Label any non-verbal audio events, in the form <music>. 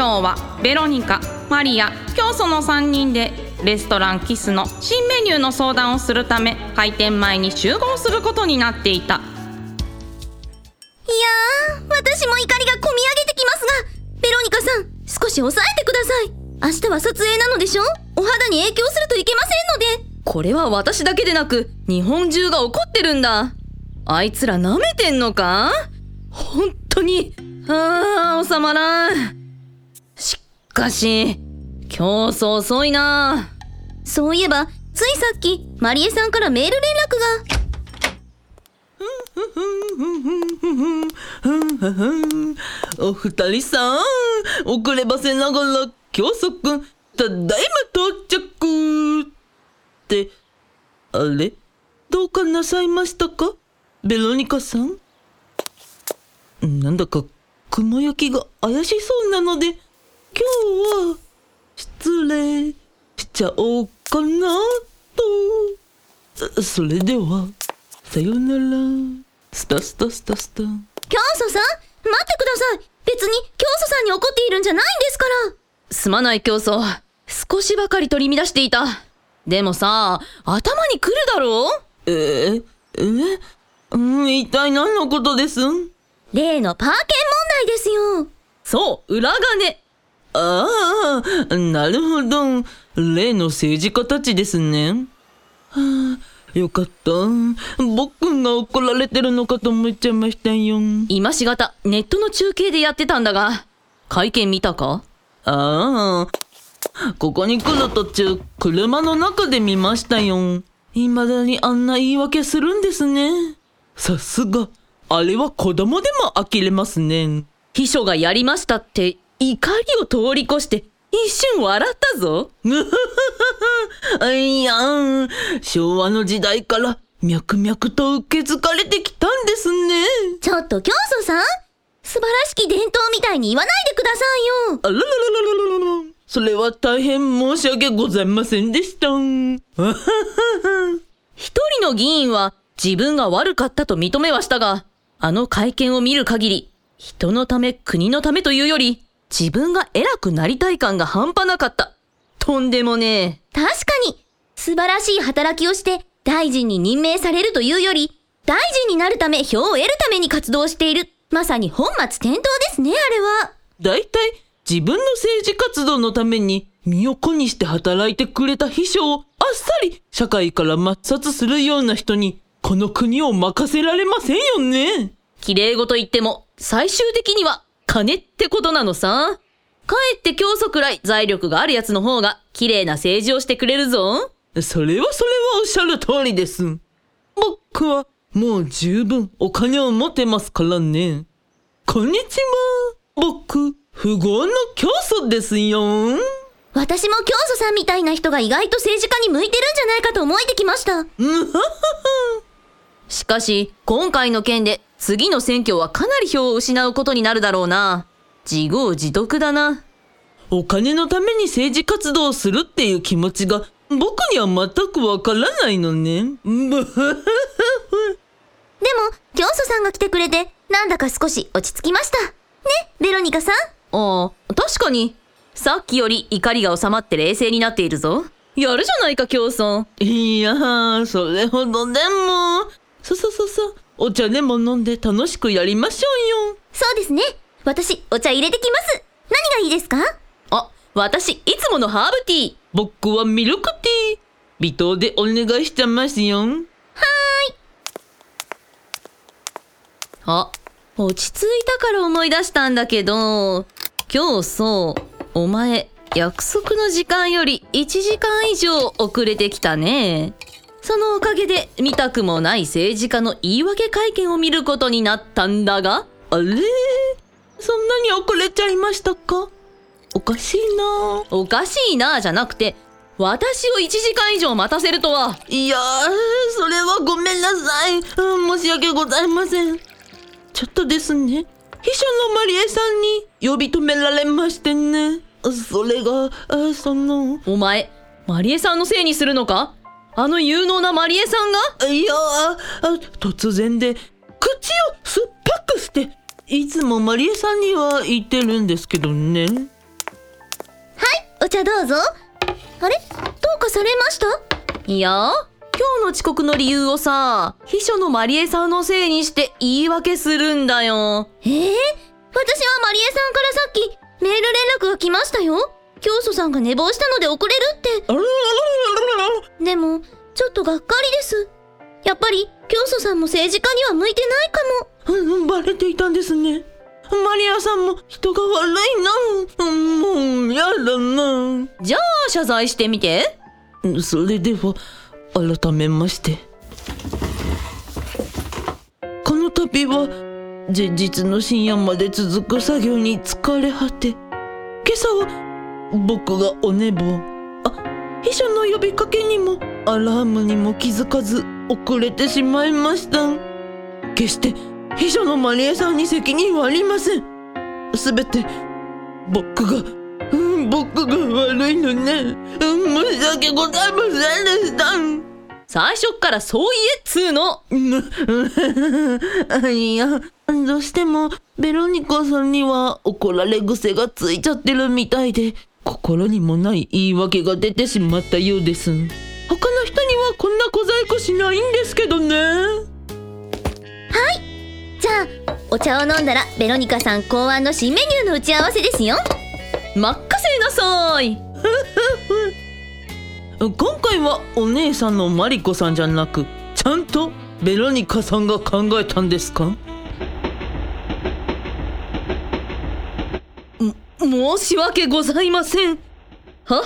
今日はベロニカマリア教祖の3人でレストランキスの新メニューの相談をするため開店前に集合することになっていた。いやー、私も怒りがこみ上げてきますが、ベロニカさん、少し抑えてください。明日は撮影なのでしょ？お肌に影響するといけませんので。これは私だけでなく日本中が怒ってるんだ。あいつら舐めてんのか？本当にあー収まらん。かし競争遅いな。そういえば、ついさっき、マリエさんからメール連絡が。お二人さん、遅ればせながら、教祖くん、ただいま到着。って、あれ？どうかなさいましたか？ベロニカさん？なんだか、雲行きが怪しそうなので、今日は、失礼しちゃおうかなと。そそれでは、さよなら。スタスタスタスタ。教祖さん待ってください。別に教祖さんに怒っているんじゃないんですから。すまない競争少しばかり取り乱していた。でもさ頭に来るだろ？うえー、えうん、一体何のことです例のパーケン問題ですよ。そう裏金ああ、なるほど。例の政治家たちですね。はあ、よかった。僕が怒られてるのかと思っちゃいましたよ。今しがたネットの中継でやってたんだが会見見たか？ああ、ここに来る途中、車の中で見ましたよ。未だにあんな言い訳するんですね。さすが、あれは子供でも呆れますね。秘書がやりましたって怒りを通り越して一瞬笑ったぞ <laughs> いやん、昭和の時代から脈々と受け継がれてきたんですね。ちょっと教祖さん素晴らしき伝統みたいに言わないでくださいよあららららららら。それは大変申し訳ございませんでした。<laughs> 一人の議員は自分が悪かったと認めはしたが、あの会見を見る限り、人のため国のためというより、自分が偉くなりたい感が半端なかった。とんでもね確かに素晴らしい働きをして大臣に任命されるというより大臣になるため票を得るために活動しているまさに本末転倒ですねあれはだいたい自分の政治活動のために身を粉にして働いてくれた秘書をあっさり社会から抹殺するような人にこの国を任せられませんよね。綺麗事言っても、最終的には金ってことなのさ。かえって教祖くらい財力があるやつの方が綺麗な政治をしてくれるぞ。それはそれはおっしゃる通りです。僕はもう十分お金を持ってますからね。こんにちは。僕、富豪の教祖ですよ。私も教祖さんみたいな人が意外と政治家に向いてるんじゃないかと思えてきました <laughs> しかし、今回の件で次の選挙はかなり票を失うことになるだろうな。自業自得だな。お金のために政治活動をするっていう気持ちが僕には全くわからないのね。<laughs> でも教祖さんが来てくれてなんだか少し落ち着きましたねベロニカさん？ああ、確かに。さっきより怒りが収まって冷静になっているぞ。やるじゃないか、競争。いやー、それほどでも。そそそそ、お茶でも飲んで楽しくやりましょうよ。そうですね私お茶入れてきます何がいいですか？あ、私、いつものハーブティー。僕はミルクティー。微糖でお願いしちゃいますよ。あ、落ち着いたから思い出したんだけど、今日そう、お前、約束の時間より1時間以上遅れてきたね。そのおかげで見たくもない政治家の言い訳会見を見ることになったんだが、あれ？そんなに遅れちゃいましたか？おかしいな。おかしいなじゃなくて、私を1時間以上待たせるとは、いやー、それはごめんなさい。うん申し訳ございません。ちょっとですね、秘書のマリエさんに呼び止められましてね。それが、あその、お前、マリエさんのせいにするのか？あの有能なマリエさんが？いやあ突然で口を酸っぱくしていつもマリエさんには言ってるんですけどね。お茶どうぞ。あれ？どうかされました？いや今日の遅刻の理由をさ秘書のマリエさんのせいにして言い訳するんだよ。えー、私はマリエさんからさっきメール連絡が来ましたよ。教祖さんが寝坊したので遅れるって。あららららららでもちょっとがっかりですやっぱり教祖さんも政治家には向いてないかも。うんバレていたんですね。マリアさんも人が悪いな。うんもうやだな。じゃあ謝罪してみて。それでは改めまして。この度は前日の深夜まで続く作業に疲れ果て今朝は僕がお寝坊。あ秘書の呼びかけにもアラームにも気づかず遅れてしまいました。決して秘書のマリエさんに責任はありません。すべて僕がうん僕が悪いのね。うん申し訳ございませんでした。最初っからそう言えっつーの。<laughs> いやどうしてもベロニカさんには怒られ癖がついちゃってるみたいで心にもない言い訳が出てしまったようです。他の人にはこんな小細工しないんですけどね。じゃあお茶を飲んだらベロニカさん考案の新メニューの打ち合わせですよ。任せなさい。<laughs> 今回はお姉さんのマリコさんじゃなくちゃんとベロニカさんが考えたんですか？申し訳ございません。はは